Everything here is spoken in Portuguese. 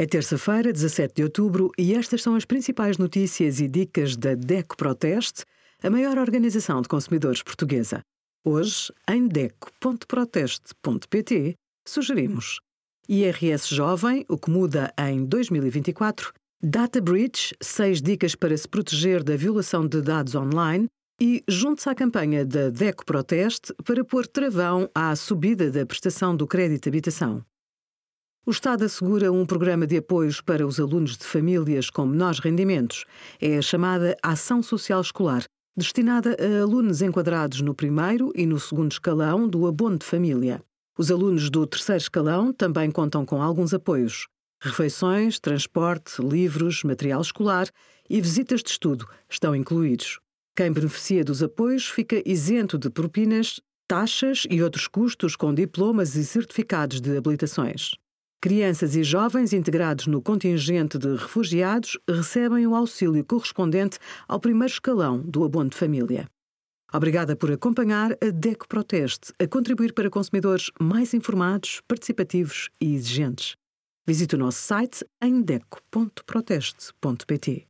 É terça-feira, 17 de outubro, e estas são as principais notícias e dicas da DECO Proteste, a maior organização de consumidores portuguesa. Hoje, em DECO.proteste.pt, sugerimos IRS Jovem, o que muda em 2024, Data Breach, seis dicas para se proteger da violação de dados online e junte-se à campanha da DECO Proteste para pôr travão à subida da prestação do crédito habitação. O Estado assegura um programa de apoios para os alunos de famílias com menores rendimentos. É a chamada Ação Social Escolar, destinada a alunos enquadrados no primeiro e no segundo escalão do abono de família. Os alunos do terceiro escalão também contam com alguns apoios. Refeições, transporte, livros, material escolar e visitas de estudo estão incluídos. Quem beneficia dos apoios fica isento de propinas, taxas e outros custos com diplomas e certificados de habilitações. Crianças e jovens integrados no contingente de refugiados recebem o auxílio correspondente ao primeiro escalão do abono de família. Obrigada por acompanhar a DECO Proteste, a contribuir para consumidores mais informados, participativos e exigentes. Visite o nosso site em deco.proteste.pt.